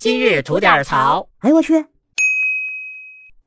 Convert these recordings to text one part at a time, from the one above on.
今日吐点槽。哎呦我去！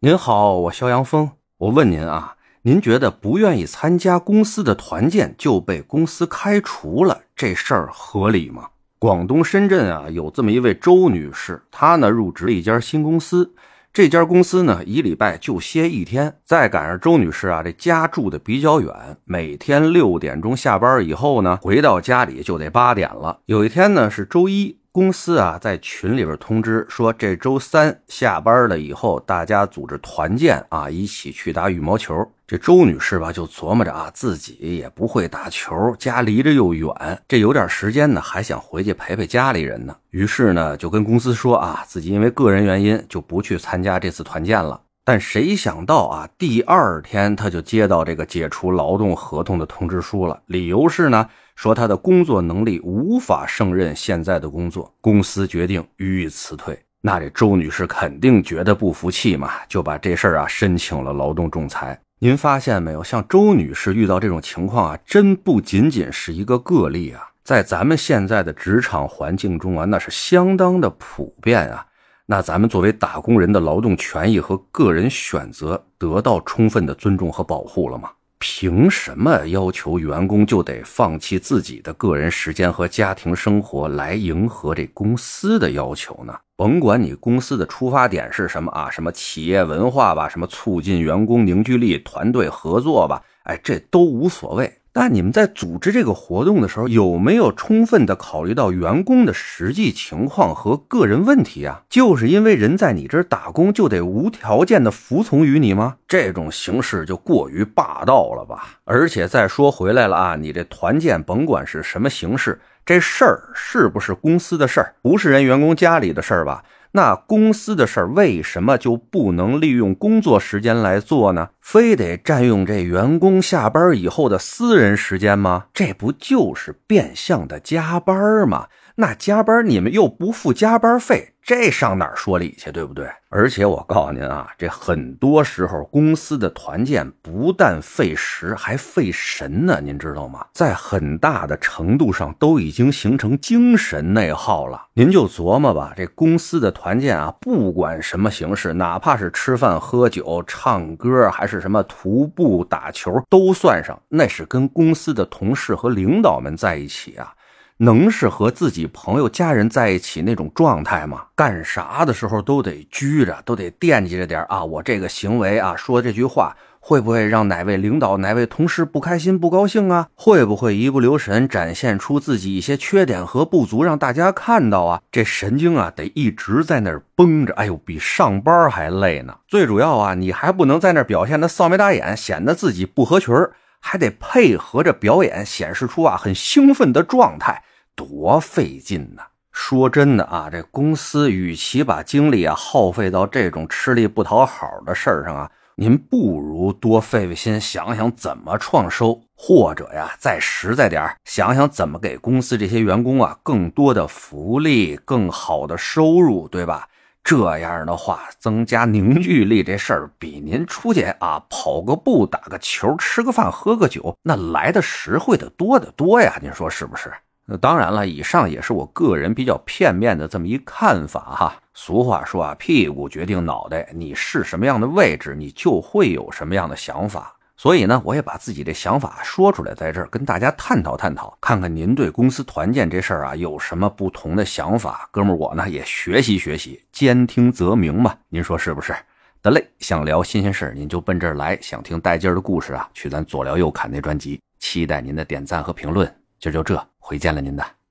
您好，我肖阳峰。我问您啊，您觉得不愿意参加公司的团建就被公司开除了，这事儿合理吗？广东深圳啊，有这么一位周女士，她呢入职了一家新公司。这家公司呢，一礼拜就歇一天。再赶上周女士啊，这家住的比较远，每天六点钟下班以后呢，回到家里就得八点了。有一天呢，是周一。公司啊，在群里边通知说，这周三下班了以后，大家组织团建啊，一起去打羽毛球。这周女士吧，就琢磨着啊，自己也不会打球，家离着又远，这有点时间呢，还想回去陪陪家里人呢。于是呢，就跟公司说啊，自己因为个人原因就不去参加这次团建了。但谁想到啊，第二天他就接到这个解除劳动合同的通知书了，理由是呢。说他的工作能力无法胜任现在的工作，公司决定予以辞退。那这周女士肯定觉得不服气嘛，就把这事儿啊申请了劳动仲裁。您发现没有，像周女士遇到这种情况啊，真不仅仅是一个个例啊，在咱们现在的职场环境中啊，那是相当的普遍啊。那咱们作为打工人的劳动权益和个人选择得到充分的尊重和保护了吗？凭什么要求员工就得放弃自己的个人时间和家庭生活来迎合这公司的要求呢？甭管你公司的出发点是什么啊，什么企业文化吧，什么促进员工凝聚力、团队合作吧，哎，这都无所谓。但你们在组织这个活动的时候，有没有充分的考虑到员工的实际情况和个人问题啊？就是因为人在你这儿打工，就得无条件的服从于你吗？这种形式就过于霸道了吧？而且再说回来了啊，你这团建甭管是什么形式，这事儿是不是公司的事儿，不是人员工家里的事儿吧？那公司的事儿为什么就不能利用工作时间来做呢？非得占用这员工下班以后的私人时间吗？这不就是变相的加班吗？那加班你们又不付加班费。这上哪儿说理去，对不对？而且我告诉您啊，这很多时候公司的团建不但费时，还费神呢，您知道吗？在很大的程度上都已经形成精神内耗了。您就琢磨吧，这公司的团建啊，不管什么形式，哪怕是吃饭、喝酒、唱歌，还是什么徒步、打球，都算上，那是跟公司的同事和领导们在一起啊。能是和自己朋友、家人在一起那种状态吗？干啥的时候都得拘着，都得惦记着点啊！我这个行为啊，说这句话会不会让哪位领导、哪位同事不开心、不高兴啊？会不会一不留神展现出自己一些缺点和不足，让大家看到啊？这神经啊，得一直在那儿绷着，哎呦，比上班还累呢！最主要啊，你还不能在那儿表现的臊眉大眼，显得自己不合群儿。还得配合着表演，显示出啊很兴奋的状态，多费劲呢！说真的啊，这公司与其把精力啊耗费到这种吃力不讨好的事儿上啊，您不如多费费心，想想怎么创收，或者呀再实在点想想怎么给公司这些员工啊更多的福利、更好的收入，对吧？这样的话，增加凝聚力这事儿，比您出去啊跑个步、打个球、吃个饭、喝个酒，那来的实惠的多得多呀！您说是不是？那当然了，以上也是我个人比较片面的这么一看法哈。俗话说啊，屁股决定脑袋，你是什么样的位置，你就会有什么样的想法。所以呢，我也把自己的想法说出来，在这儿跟大家探讨探讨，看看您对公司团建这事儿啊有什么不同的想法。哥们儿，我呢也学习学习，兼听则明嘛，您说是不是？得嘞，想聊新鲜事儿，您就奔这儿来；想听带劲儿的故事啊，去咱左聊右侃那专辑。期待您的点赞和评论。今儿就这，回见了您的。